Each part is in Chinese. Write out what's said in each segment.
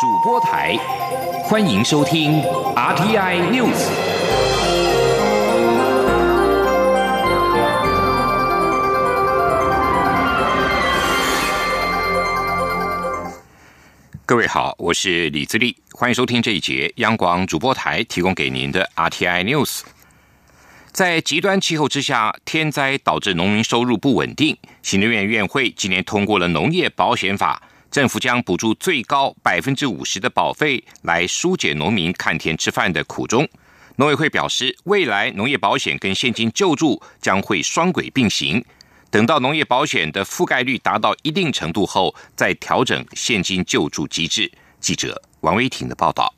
主播台，欢迎收听 RTI News。各位好，我是李自立，欢迎收听这一节央广主播台提供给您的 RTI News。在极端气候之下，天灾导致农民收入不稳定。行政院院会今年通过了农业保险法，政府将补助最高百分之五十的保费，来疏解农民看天吃饭的苦衷。农委会表示，未来农业保险跟现金救助将会双轨并行，等到农业保险的覆盖率达到一定程度后，再调整现金救助机制。记者王威婷的报道。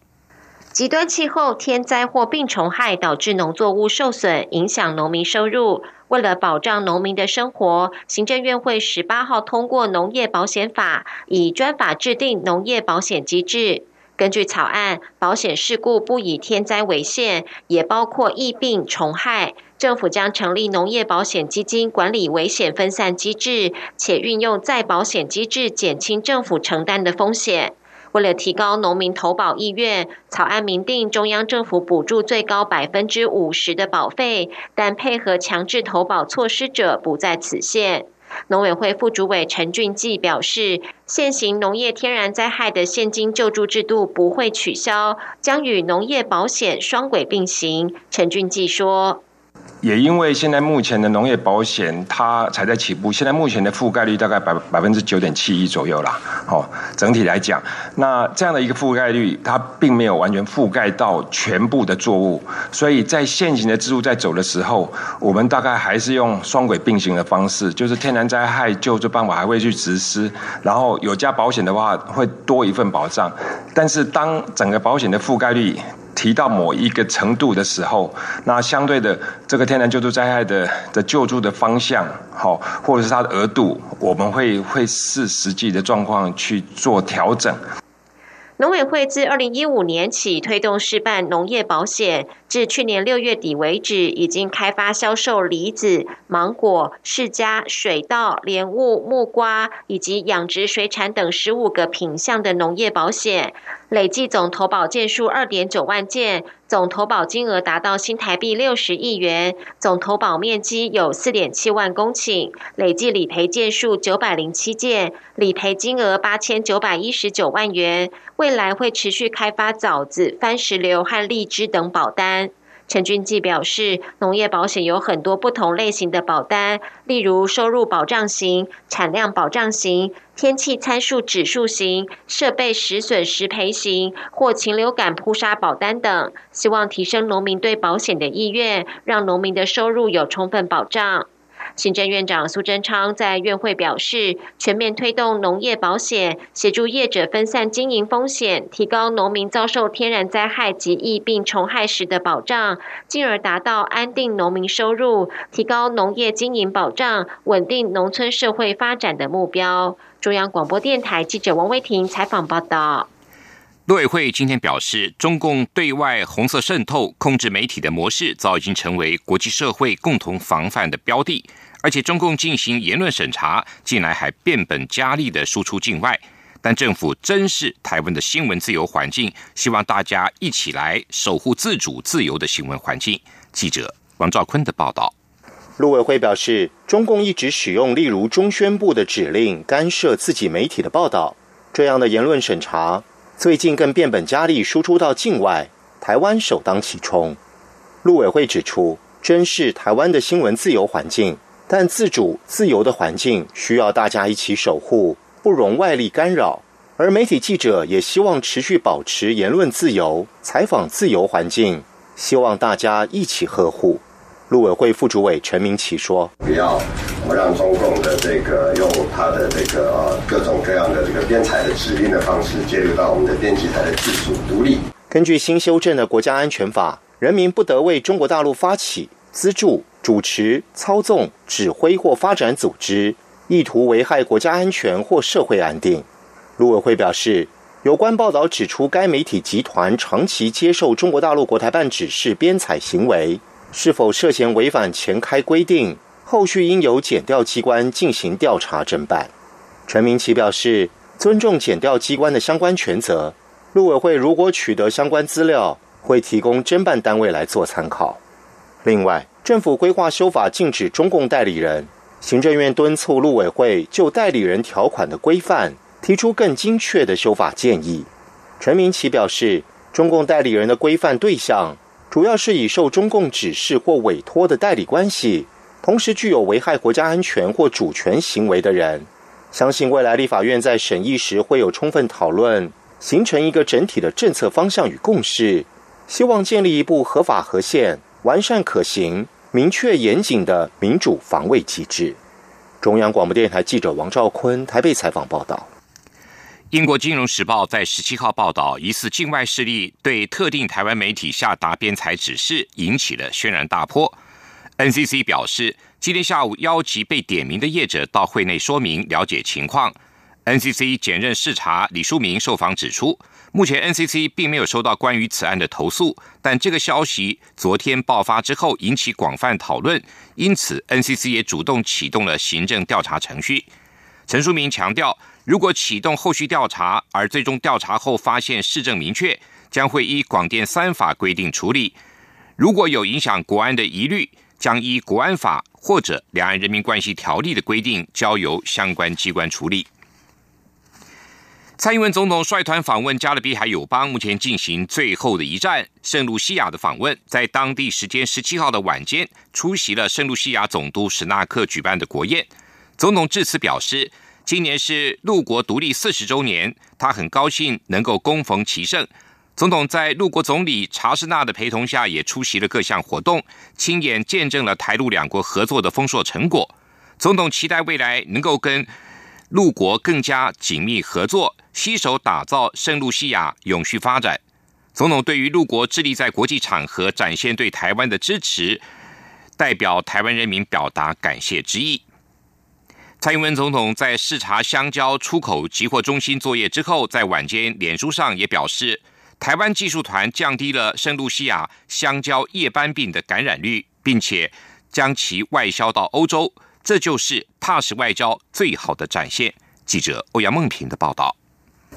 极端气候、天灾或病虫害导致农作物受损，影响农民收入。为了保障农民的生活，行政院会十八号通过农业保险法，以专法制定农业保险机制。根据草案，保险事故不以天灾为限，也包括疫病虫害。政府将成立农业保险基金，管理危险分散机制，且运用再保险机制，减轻政府承担的风险。为了提高农民投保意愿，草案明定中央政府补助最高百分之五十的保费，但配合强制投保措施者不在此限。农委会副主委陈俊记表示，现行农业天然灾害的现金救助制度不会取消，将与农业保险双轨并行。陈俊记说。也因为现在目前的农业保险它才在起步，现在目前的覆盖率大概百百分之九点七一左右啦。哦，整体来讲，那这样的一个覆盖率，它并没有完全覆盖到全部的作物，所以在现行的制度在走的时候，我们大概还是用双轨并行的方式，就是天然灾害救助办法还会去实施，然后有加保险的话会多一份保障，但是当整个保险的覆盖率。提到某一个程度的时候，那相对的这个天然救助灾害的的救助的方向，好，或者是它的额度，我们会会视实际的状况去做调整。农委会自二零一五年起推动示范农业保险，至去年六月底为止，已经开发销售梨子、芒果、释迦、水稻、莲雾、木瓜以及养殖水产等十五个品项的农业保险。累计总投保件数二点九万件，总投保金额达到新台币六十亿元，总投保面积有四点七万公顷，累计理赔件数九百零七件，理赔金额八千九百一十九万元。未来会持续开发枣子、番石榴和荔枝等保单。陈俊记表示，农业保险有很多不同类型的保单，例如收入保障型、产量保障型、天气参数指数型、设备实损实赔型或禽流感扑杀保单等，希望提升农民对保险的意愿，让农民的收入有充分保障。行政院长苏贞昌在院会表示，全面推动农业保险，协助业者分散经营风险，提高农民遭受天然灾害及疫病虫害时的保障，进而达到安定农民收入、提高农业经营保障、稳定农村社会发展的目标。中央广播电台记者王威婷采访报道。陆委会今天表示，中共对外红色渗透、控制媒体的模式，早已经成为国际社会共同防范的标的。而且，中共进行言论审查，近来还变本加厉的输出境外。但政府珍视台湾的新闻自由环境，希望大家一起来守护自主自由的新闻环境。记者王兆坤的报道。陆委会表示，中共一直使用例如中宣部的指令干涉自己媒体的报道，这样的言论审查。最近更变本加厉，输出到境外，台湾首当其冲。陆委会指出，珍视台湾的新闻自由环境，但自主自由的环境需要大家一起守护，不容外力干扰。而媒体记者也希望持续保持言论自由、采访自由环境，希望大家一起呵护。陆委会副主委陈明奇说：“不要让中共的这个用他的这个呃各种各样的这个编采的指令的方式介入到我们的编辑台的自主独立。根据新修正的国家安全法，人民不得为中国大陆发起、资助、主持、操纵、指挥或发展组织，意图危害国家安全或社会安定。”陆委会表示，有关报道指出，该媒体集团长期接受中国大陆国台办指示编采行为。是否涉嫌违反前开规定？后续应由检调机关进行调查侦办。陈明奇表示，尊重检调机关的相关权责，陆委会如果取得相关资料，会提供侦办单位来做参考。另外，政府规划修法禁止中共代理人，行政院敦促陆委会就代理人条款的规范提出更精确的修法建议。陈明奇表示，中共代理人的规范对象主要是以受中共指示或委托的代理关系，同时具有危害国家安全或主权行为的人。相信未来立法院在审议时会有充分讨论，形成一个整体的政策方向与共识。希望建立一部合法合宪、完善可行、明确严谨的民主防卫机制。中央广播电台记者王兆坤台北采访报道。英国金融时报在十七号报道，疑似境外势力对特定台湾媒体下达编采指示，引起了轩然大波。NCC 表示。今天下午，邀集被点名的业者到会内说明了解情况。NCC 检任视察李书明受访指出，目前 NCC 并没有收到关于此案的投诉，但这个消息昨天爆发之后引起广泛讨论，因此 NCC 也主动启动了行政调查程序。陈书明强调，如果启动后续调查，而最终调查后发现事证明确，将会依广电三法规定处理。如果有影响国安的疑虑，将依国安法或者两岸人民关系条例的规定，交由相关机关处理。蔡英文总统率团访问加勒比海友邦，目前进行最后的一站圣露西亚的访问，在当地时间十七号的晚间，出席了圣露西亚总督史纳克举办的国宴。总统致辞表示，今年是陆国独立四十周年，他很高兴能够恭逢其盛。总统在陆国总理查士纳的陪同下，也出席了各项活动，亲眼见证了台陆两国合作的丰硕成果。总统期待未来能够跟陆国更加紧密合作，携手打造圣露西亚永续发展。总统对于陆国致力在国际场合展现对台湾的支持，代表台湾人民表达感谢之意。蔡英文总统在视察香蕉出口集货中心作业之后，在晚间脸书上也表示。台湾技术团降低了圣露西亚香蕉叶斑病的感染率，并且将其外销到欧洲，这就是踏实外交最好的展现。记者欧阳梦平的报道。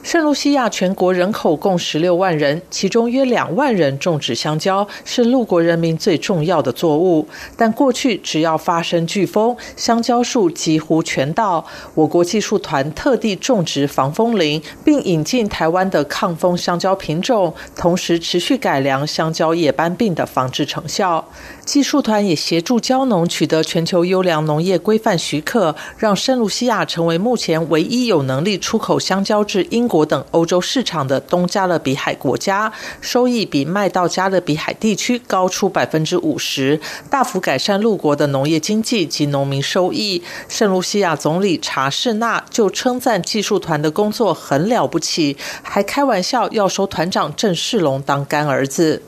圣卢西亚全国人口共十六万人，其中约两万人种植香蕉，是陆国人民最重要的作物。但过去只要发生飓风，香蕉树几乎全倒。我国技术团特地种植防风林，并引进台湾的抗风香蕉品种，同时持续改良香蕉叶斑病的防治成效。技术团也协助蕉农取得全球优良农业规范许可，让圣卢西亚成为目前唯一有能力出口香蕉至英国等欧洲市场的东加勒比海国家，收益比卖到加勒比海地区高出百分之五十，大幅改善陆国的农业经济及农民收益。圣卢西亚总理查士纳就称赞技术团的工作很了不起，还开玩笑要收团长郑世龙当干儿子。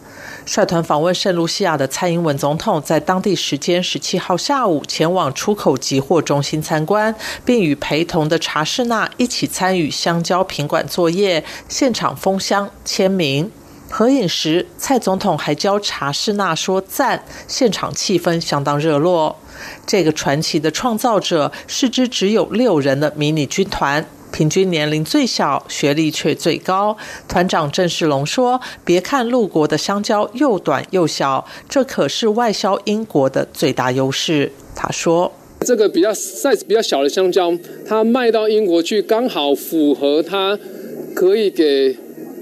率团访问圣卢西亚的蔡英文总统，在当地时间十七号下午前往出口集货中心参观，并与陪同的查士纳一起参与香蕉品管作业，现场封箱签名合影时，蔡总统还教查士纳说赞，现场气氛相当热络。这个传奇的创造者是支只有六人的迷你军团。平均年龄最小，学历却最高。团长郑世龙说：“别看陆国的香蕉又短又小，这可是外销英国的最大优势。”他说：“这个比较 size 比较小的香蕉，它卖到英国去，刚好符合它可以给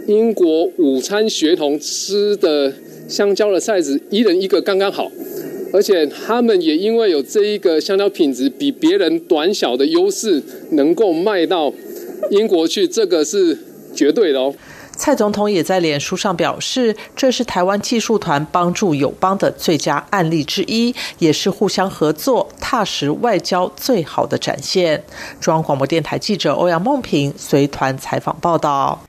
英国午餐学童吃的香蕉的 size，一人一个刚刚好。而且他们也因为有这一个香蕉品质比别人短小的优势，能够卖到。”英国去，这个是绝对的哦。蔡总统也在脸书上表示，这是台湾技术团帮助友邦的最佳案例之一，也是互相合作、踏实外交最好的展现。中央广播电台记者欧阳梦平随团采访报道。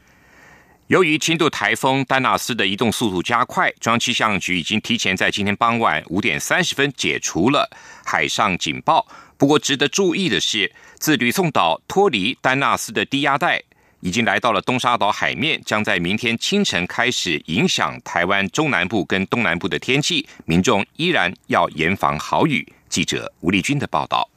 由于轻度台风丹纳斯的移动速度加快，中央气象局已经提前在今天傍晚五点三十分解除了海上警报。不过，值得注意的是，自吕宋岛脱离丹纳斯的低压带，已经来到了东沙岛海面，将在明天清晨开始影响台湾中南部跟东南部的天气，民众依然要严防豪雨。记者吴丽君的报道。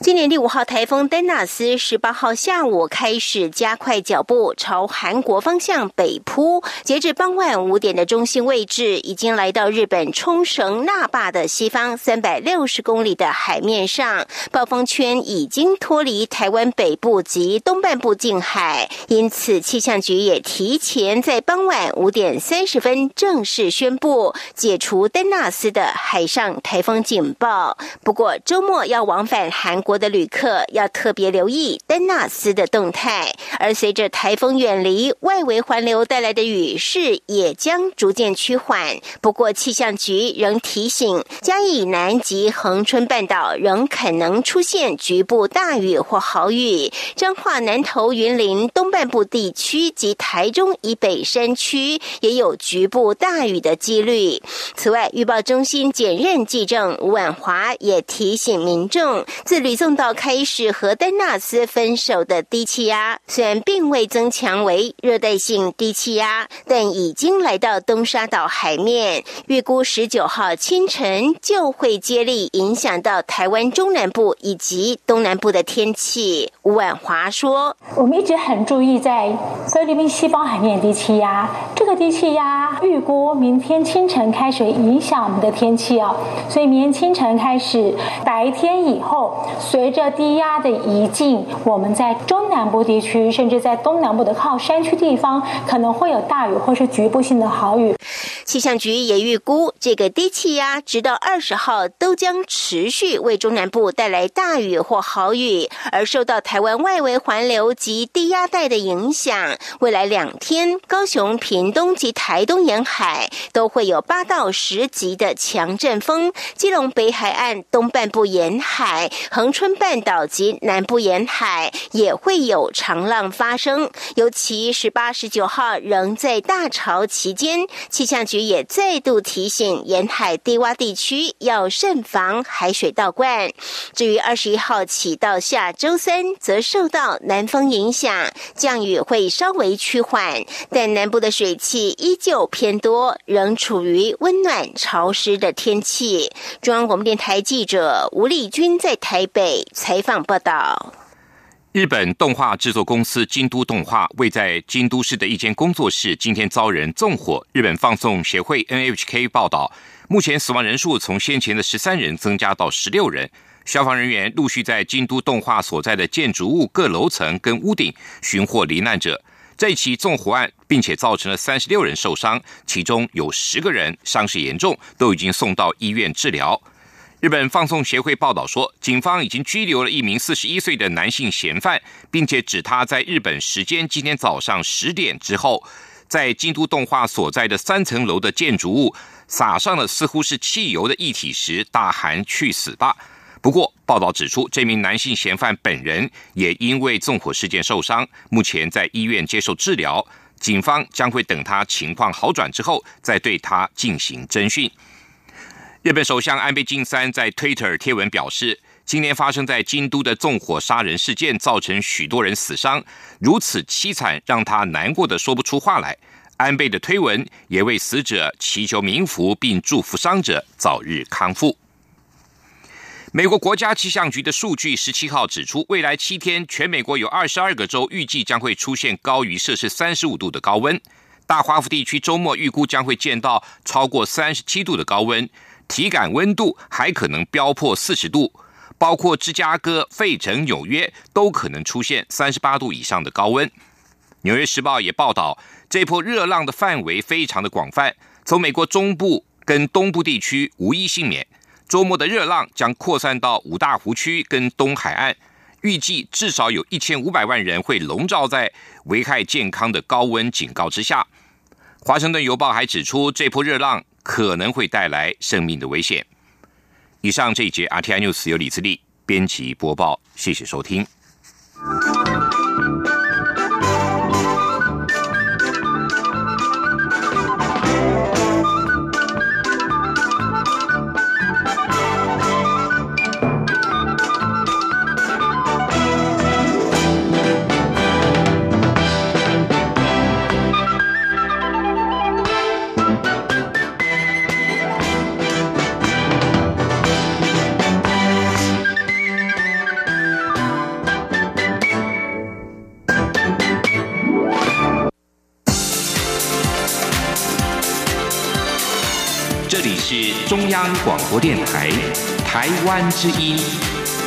今年第五号台风丹纳斯十八号下午开始加快脚步朝韩国方向北扑，截至傍晚五点的中心位置，已经来到日本冲绳那霸的西方三百六十公里的海面上，暴风圈已经脱离台湾北部及东半部近海，因此气象局也提前在傍晚五点三十分正式宣布解除丹纳斯的海上台风警报。不过周末要往返韩国。的旅客要特别留意丹纳斯的动态，而随着台风远离，外围环流带来的雨势也将逐渐趋缓。不过，气象局仍提醒，嘉义以南及恒春半岛仍可能出现局部大雨或豪雨，彰化南投云林东半部地区及台中以北山区也有局部大雨的几率。此外，预报中心检任记正吴婉华也提醒民众自吕宋岛开始和丹纳斯分手的低气压，虽然并未增强为热带性低气压，但已经来到东沙岛海面。预估十九号清晨就会接力影响到台湾中南部以及东南部的天气。吴婉华说：“我们一直很注意在菲律宾西方海面低气压，这个低气压预估明天清晨开始影响我们的天气哦，所以明天清晨开始，白天以后。”随着低压的移进，我们在中南部地区，甚至在东南部的靠山区地方，可能会有大雨或是局部性的豪雨。气象局也预估，这个低气压直到二十号都将持续为中南部带来大雨或豪雨，而受到台湾外围环流及低压带的影响，未来两天高雄、屏东及台东沿海都会有八到十级的强阵风，基隆北海岸东半部沿海、恒春半岛及南部沿海也会有长浪发生，尤其十八、十九号仍在大潮期间，气象局。也再度提醒沿海低洼地区要慎防海水倒灌。至于二十一号起到下周三，则受到南风影响，降雨会稍稍微趋缓，但南部的水汽依旧偏多，仍处于温暖潮湿的天气。中央广播电台记者吴丽君在台北采访报道。日本动画制作公司京都动画位在京都市的一间工作室今天遭人纵火。日本放送协会 NHK 报道，目前死亡人数从先前的十三人增加到十六人。消防人员陆续在京都动画所在的建筑物各楼层跟屋顶寻获罹难者。这起纵火案并且造成了三十六人受伤，其中有十个人伤势严重，都已经送到医院治疗。日本放送协会报道说，警方已经拘留了一名四十一岁的男性嫌犯，并且指他在日本时间今天早上十点之后，在京都动画所在的三层楼的建筑物撒上了似乎是汽油的液体时，大喊“去死吧”。不过，报道指出，这名男性嫌犯本人也因为纵火事件受伤，目前在医院接受治疗。警方将会等他情况好转之后，再对他进行侦讯。日本首相安倍晋三在 Twitter 贴文表示，今年发生在京都的纵火杀人事件造成许多人死伤，如此凄惨，让他难过的说不出话来。安倍的推文也为死者祈求冥福，并祝福伤者早日康复。美国国家气象局的数据十七号指出，未来七天全美国有二十二个州预计将会出现高于摄氏三十五度的高温，大华府地区周末预估将会见到超过三十七度的高温。体感温度还可能飙破四十度，包括芝加哥、费城、纽约都可能出现三十八度以上的高温。纽约时报也报道，这波热浪的范围非常的广泛，从美国中部跟东部地区无一幸免。周末的热浪将扩散到五大湖区跟东海岸，预计至少有一千五百万人会笼罩在危害健康的高温警告之下。华盛顿邮报还指出，这波热浪。可能会带来生命的危险。以上这一节 RTI News 由李自力编辑播报，谢谢收听。这里是中央广播电台台湾之音，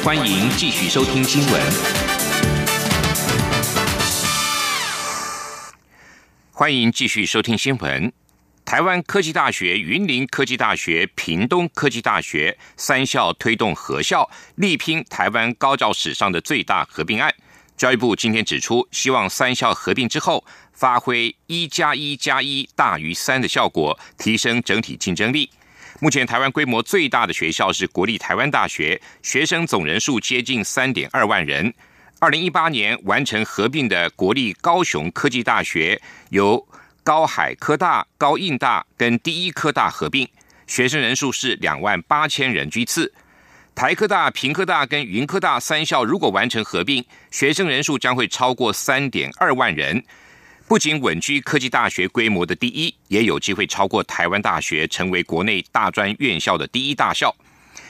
欢迎继续收听新闻。欢迎继续收听新闻。台湾科技大学、云林科技大学、屏东科技大学三校推动合校，力拼台湾高教史上的最大合并案。教育部今天指出，希望三校合并之后，发挥一加一加一大于三的效果，提升整体竞争力。目前台湾规模最大的学校是国立台湾大学，学生总人数接近三点二万人。二零一八年完成合并的国立高雄科技大学，由高海科大、高应大跟第一科大合并，学生人数是两万八千人居次。台科大、平科大跟云科大三校如果完成合并，学生人数将会超过三点二万人，不仅稳居科技大学规模的第一，也有机会超过台湾大学，成为国内大专院校的第一大校。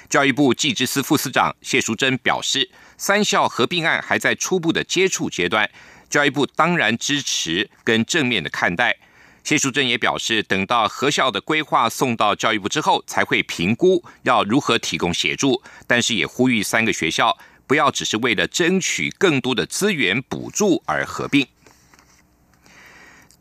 教育部技职司副司长谢淑珍表示，三校合并案还在初步的接触阶段，教育部当然支持跟正面的看待。谢淑珍也表示，等到合校的规划送到教育部之后，才会评估要如何提供协助。但是也呼吁三个学校不要只是为了争取更多的资源补助而合并。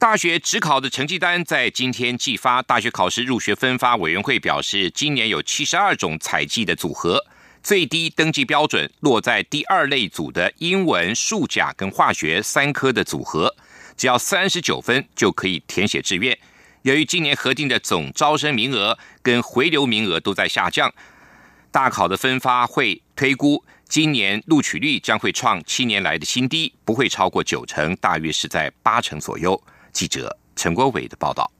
大学职考的成绩单在今天寄发，大学考试入学分发委员会表示，今年有七十二种采集的组合，最低登记标准落在第二类组的英文、数甲跟化学三科的组合。只要三十九分就可以填写志愿。由于今年核定的总招生名额跟回流名额都在下降，大考的分发会推估今年录取率将会创七年来的新低，不会超过九成，大约是在八成左右。记者陈国伟的报道。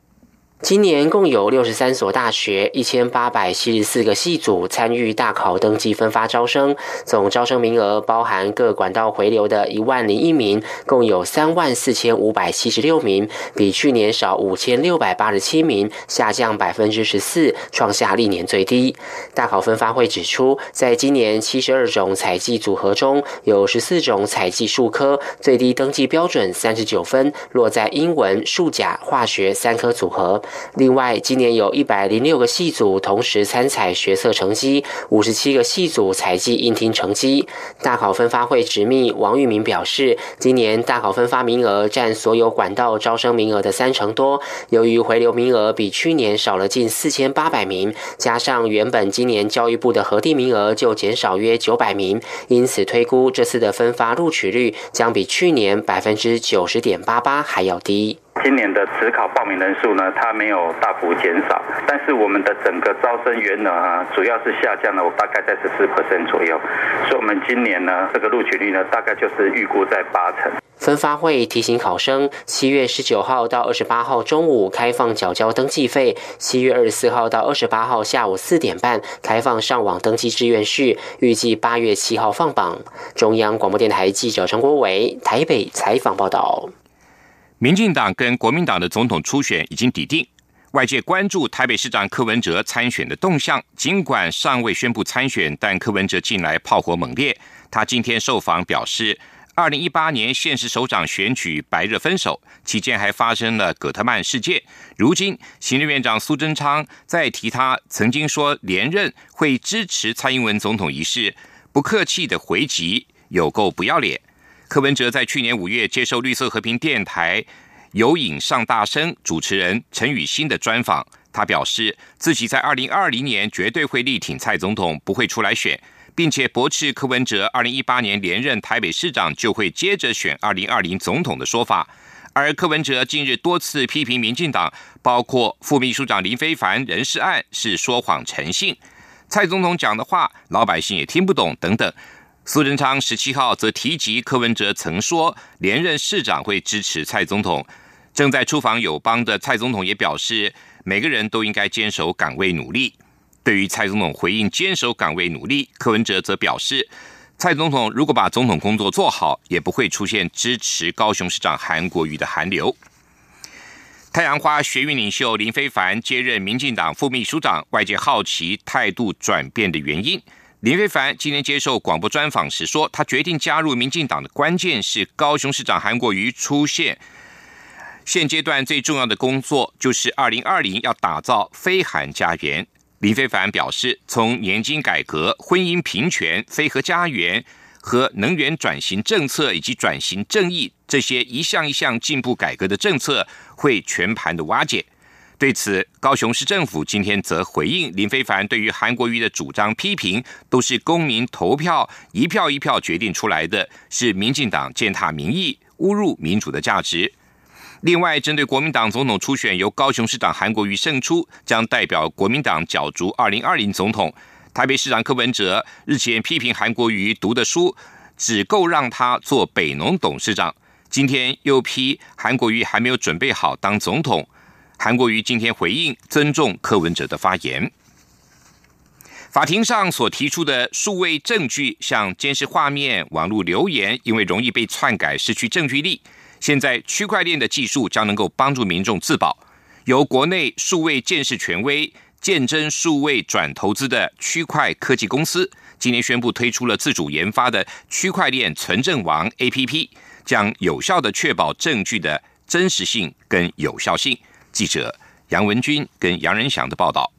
今年共有六十三所大学、一千八百七十四个系组参与大考登记分发招生，总招生名额包含各管道回流的一万零一名，共有三万四千五百七十六名，比去年少五千六百八十七名，下降百分之十四，创下历年最低。大考分发会指出，在今年七十二种采集组合中，有十四种采集数科最低登记标准三十九分，落在英文、数甲、化学三科组合。另外，今年有一百零六个系组同时参采学测成绩，五十七个系组采集应听成绩。大考分发会执秘王玉明表示，今年大考分发名额占所有管道招生名额的三成多。由于回流名额比去年少了近四千八百名，加上原本今年教育部的核定名额就减少约九百名，因此推估这次的分发录取率将比去年百分之九十点八八还要低。今年的职考报名人数呢，它没有大幅减少，但是我们的整个招生员呢，啊，主要是下降了，我大概在十四 percent 左右，所以我们今年呢，这个录取率呢，大概就是预估在八成。分发会提醒考生，七月十九号到二十八号中午开放缴交登记费，七月二十四号到二十八号下午四点半开放上网登记志愿序，预计八月七号放榜。中央广播电台记者陈国伟台北采访报道。民进党跟国民党的总统初选已经抵定，外界关注台北市长柯文哲参选的动向。尽管尚未宣布参选，但柯文哲近来炮火猛烈。他今天受访表示，二零一八年县市首长选举白热分手期间，还发生了葛特曼事件。如今行政院长苏贞昌在提他曾经说连任会支持蔡英文总统一事，不客气的回击，有够不要脸。柯文哲在去年五月接受绿色和平电台有影上大声主持人陈宇欣的专访，他表示自己在二零二零年绝对会力挺蔡总统，不会出来选，并且驳斥柯文哲二零一八年连任台北市长就会接着选二零二零总统的说法。而柯文哲近日多次批评民进党，包括副秘书长林非凡人事案是说谎成性，蔡总统讲的话老百姓也听不懂等等。苏贞昌十七号则提及柯文哲曾说连任市长会支持蔡总统。正在出访友邦的蔡总统也表示，每个人都应该坚守岗位努力。对于蔡总统回应坚守岗位努力，柯文哲则表示，蔡总统如果把总统工作做好，也不会出现支持高雄市长韩国瑜的寒流。太阳花学运领袖林非凡接任民进党副秘书长，外界好奇态度转变的原因。林非凡今天接受广播专访时说，他决定加入民进党的关键是高雄市长韩国瑜出现，现阶段最重要的工作就是二零二零要打造非韩家园。林非凡表示，从年金改革、婚姻平权、非核家园和能源转型政策以及转型正义这些一项一项进步改革的政策会全盘的瓦解。对此，高雄市政府今天则回应林非凡对于韩国瑜的主张批评，都是公民投票一票一票决定出来的，是民进党践踏民意、侮辱民主的价值。另外，针对国民党总统初选由高雄市长韩国瑜胜出，将代表国民党角逐二零二零总统。台北市长柯文哲日前批评韩国瑜读的书只够让他做北农董事长，今天又批韩国瑜还没有准备好当总统。韩国瑜今天回应，尊重柯文哲的发言。法庭上所提出的数位证据，像监视画面、网络留言，因为容易被篡改，失去证据力。现在区块链的技术将能够帮助民众自保。由国内数位建设权威鉴真数位转投资的区块科技公司，今年宣布推出了自主研发的区块链存证王 APP，将有效的确保证据的真实性跟有效性。记者杨文军跟杨仁祥的报道。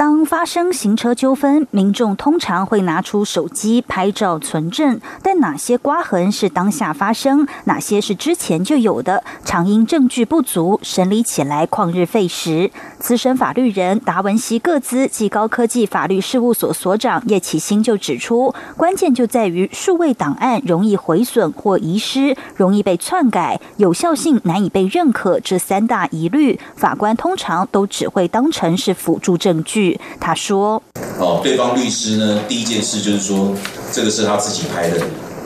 当发生行车纠纷，民众通常会拿出手机拍照存证，但哪些刮痕是当下发生，哪些是之前就有的，常因证据不足，审理起来旷日费时。资深法律人达文西各资及高科技法律事务所所长叶启新就指出，关键就在于数位档案容易毁损或遗失，容易被篡改，有效性难以被认可这三大疑虑，法官通常都只会当成是辅助证据。他说：“哦，对方律师呢，第一件事就是说，这个是他自己拍的，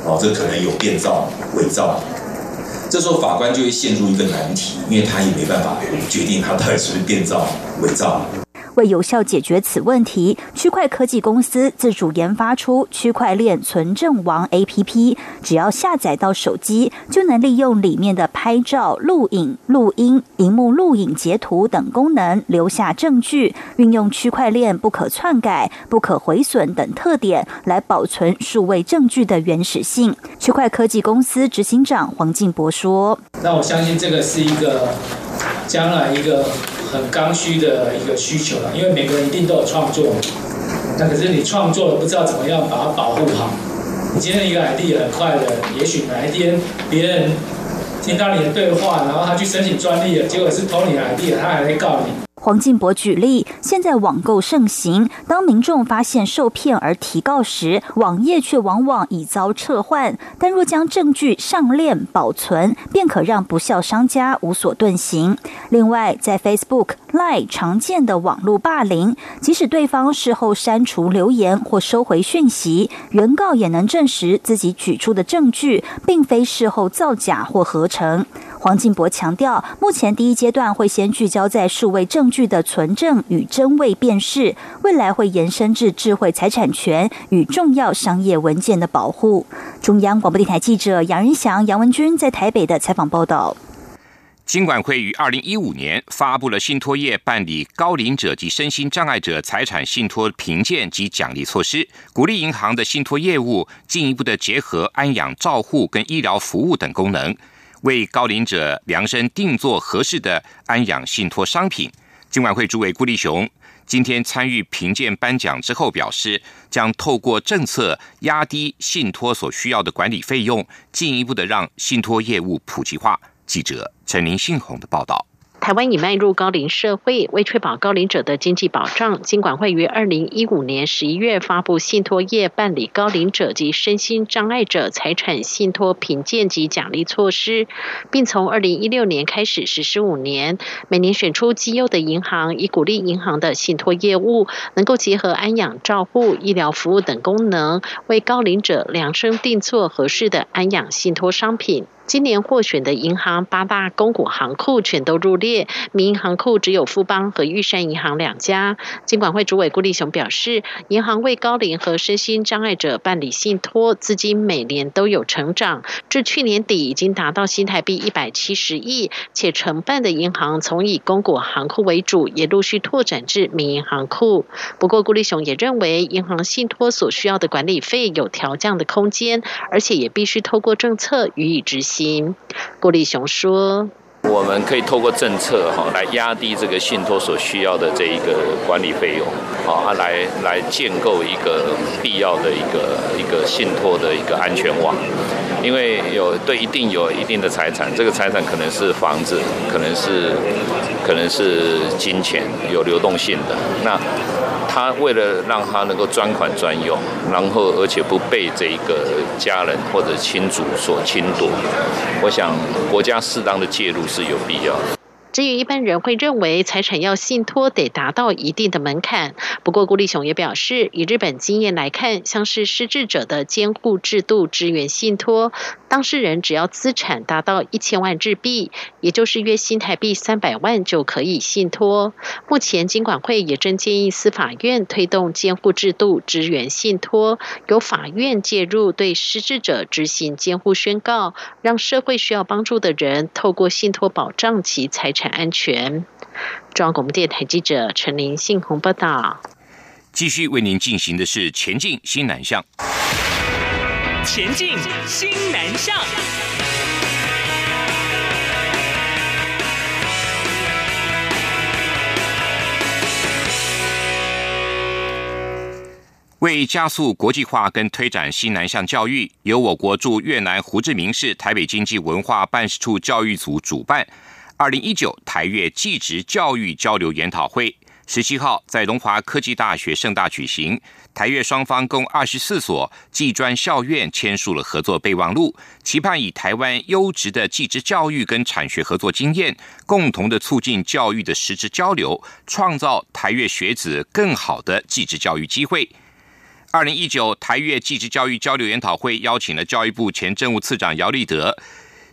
哦，这可能有变造、伪造。这时候法官就会陷入一个难题，因为他也没办法决定他到底是不是变造、伪造。”为有效解决此问题，区块科技公司自主研发出区块链存证王 APP，只要下载到手机，就能利用里面的拍照、录影、录音、荧幕录影、截图等功能留下证据，运用区块链不可篡改、不可毁损等特点来保存数位证据的原始性。区块科技公司执行长黄进博说：“那我相信这个是一个将来一个。”很刚需的一个需求了，因为每个人一定都有创作，那可是你创作了不知道怎么样把它保护好。你今天一个 idea 很快的，也许哪一天别人听到你的对话，然后他去申请专利了，结果是偷你的 idea，他还会告你。黄进博举例，现在网购盛行，当民众发现受骗而提告时，网页却往往已遭撤换。但若将证据上链保存，便可让不孝商家无所遁形。另外，在 Facebook、Line 常见的网络霸凌，即使对方事后删除留言或收回讯息，原告也能证实自己举出的证据并非事后造假或合成。黄进博强调，目前第一阶段会先聚焦在数位证据的存证与真伪辨识，未来会延伸至智慧财产权与重要商业文件的保护。中央广播电台记者杨仁祥、杨文君在台北的采访报道。金管会于二零一五年发布了信托业办理高龄者及身心障碍者财产信托评鉴及奖励措施，鼓励银行的信托业务进一步的结合安养照护跟医疗服务等功能。为高龄者量身定做合适的安养信托商品，金管会主委顾立雄今天参与评鉴颁奖之后表示，将透过政策压低信托所需要的管理费用，进一步的让信托业务普及化。记者陈林信宏的报道。台湾已迈入高龄社会，为确保高龄者的经济保障，金管会于二零一五年十一月发布信托业办理高龄者及身心障碍者财产信托评鉴及奖励措施，并从二零一六年开始实施五年，每年选出绩优的银行，以鼓励银行的信托业务能够结合安养照护、医疗服务等功能，为高龄者量身定做合适的安养信托商品。今年获选的银行八大公股行库全都入列，民营行库只有富邦和玉山银行两家。金管会主委顾立雄表示，银行为高龄和身心障碍者办理信托，资金每年都有成长，至去年底已经达到新台币一百七十亿，且承办的银行从以公股行库为主，也陆续拓展至民营行库。不过，顾立雄也认为，银行信托所需要的管理费有调降的空间，而且也必须透过政策予以执行。郭立雄说：“我们可以透过政策哈来压低这个信托所需要的这一个管理费用，啊，来来建构一个必要的一个一个信托的一个安全网。因为有对一定有一定的财产，这个财产可能是房子，可能是可能是金钱，有流动性的。那他为了让他能够专款专用，然后而且不被这一个家人或者亲族所侵夺，我想国家适当的介入是有必要的。至于一般人会认为财产要信托得达到一定的门槛，不过顾立雄也表示，以日本经验来看，像是失智者的监护制度支援信托，当事人只要资产达到一千万日币，也就是约新台币三百万就可以信托。目前金管会也正建议司法院推动监护制度支援信托，由法院介入对失智者执行监护宣告，让社会需要帮助的人透过信托保障其财产。安全。中央广播电台记者陈林信宏报道。继续为您进行的是前进新南向。前进新南向。为加速国际化跟推展新南向教育，由我国驻越南胡志明市台北经济文化办事处教育组主办。二零一九台越技职教育交流研讨会十七号在龙华科技大学盛大举行，台越双方共二十四所技专校院签署了合作备忘录，期盼以台湾优质的技职教育跟产学合作经验，共同的促进教育的实质交流，创造台越学子更好的技职教育机会。二零一九台越技职教育交流研讨会邀请了教育部前政务次长姚立德、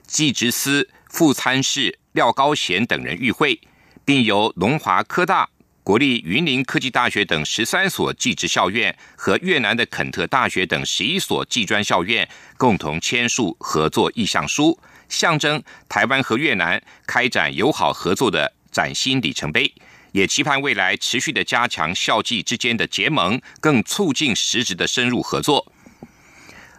技职司副参事。廖高贤等人与会，并由龙华科大、国立云林科技大学等十三所技职校院和越南的肯特大学等十一所技专校院共同签署合作意向书，象征台湾和越南开展友好合作的崭新里程碑，也期盼未来持续的加强校际之间的结盟，更促进实质的深入合作。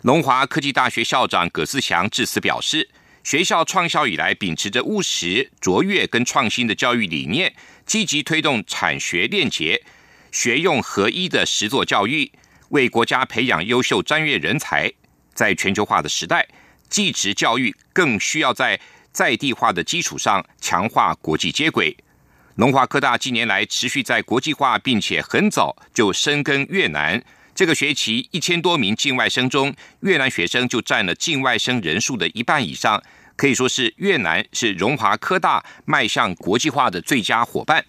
龙华科技大学校长葛思祥致辞表示。学校创校以来，秉持着务实、卓越跟创新的教育理念，积极推动产学链结、学用合一的实作教育，为国家培养优秀专业人才。在全球化的时代，技职教育更需要在在地化的基础上强化国际接轨。龙华科大近年来持续在国际化，并且很早就深耕越南。这个学期一千多名境外生中，越南学生就占了境外生人数的一半以上，可以说是越南是荣华科大迈向国际化的最佳伙伴。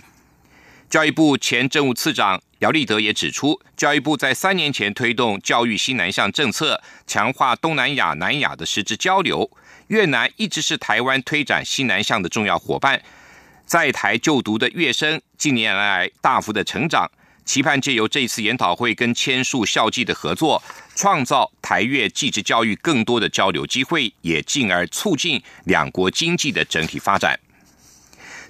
教育部前政务次长姚立德也指出，教育部在三年前推动教育新南向政策，强化东南亚、南亚的实质交流。越南一直是台湾推展新南向的重要伙伴，在台就读的越生近年来大幅的成长。期盼借由这次研讨会跟签署校际的合作，创造台越技职教育更多的交流机会，也进而促进两国经济的整体发展。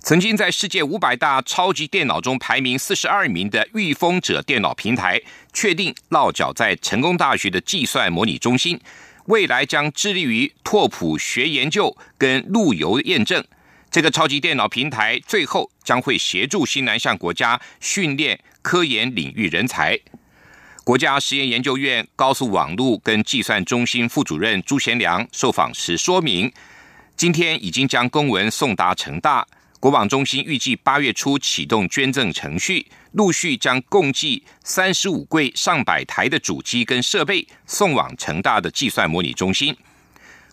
曾经在世界五百大超级电脑中排名四十二名的御风者电脑平台，确定落脚在成功大学的计算模拟中心，未来将致力于拓扑学研究跟路由验证。这个超级电脑平台最后将会协助新南向国家训练。科研领域人才，国家实验研究院高速网络跟计算中心副主任朱贤良受访时说明，今天已经将公文送达成大，国网中心预计八月初启动捐赠程序，陆续将共计三十五柜上百台的主机跟设备送往成大的计算模拟中心。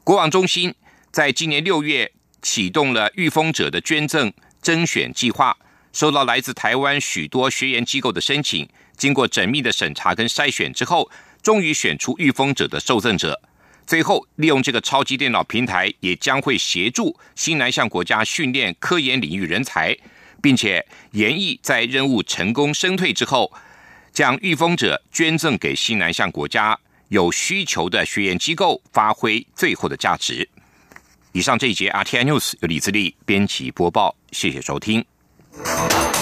国网中心在今年六月启动了御风者的捐赠甄选计划。收到来自台湾许多学研机构的申请，经过缜密的审查跟筛选之后，终于选出御风者的受赠者。最后，利用这个超级电脑平台，也将会协助新南向国家训练科研领域人才，并且研议在任务成功升退之后，将御风者捐赠给新南向国家有需求的学研机构，发挥最后的价值。以上这一节 RTI News 由李自力编辑播报，谢谢收听。Thank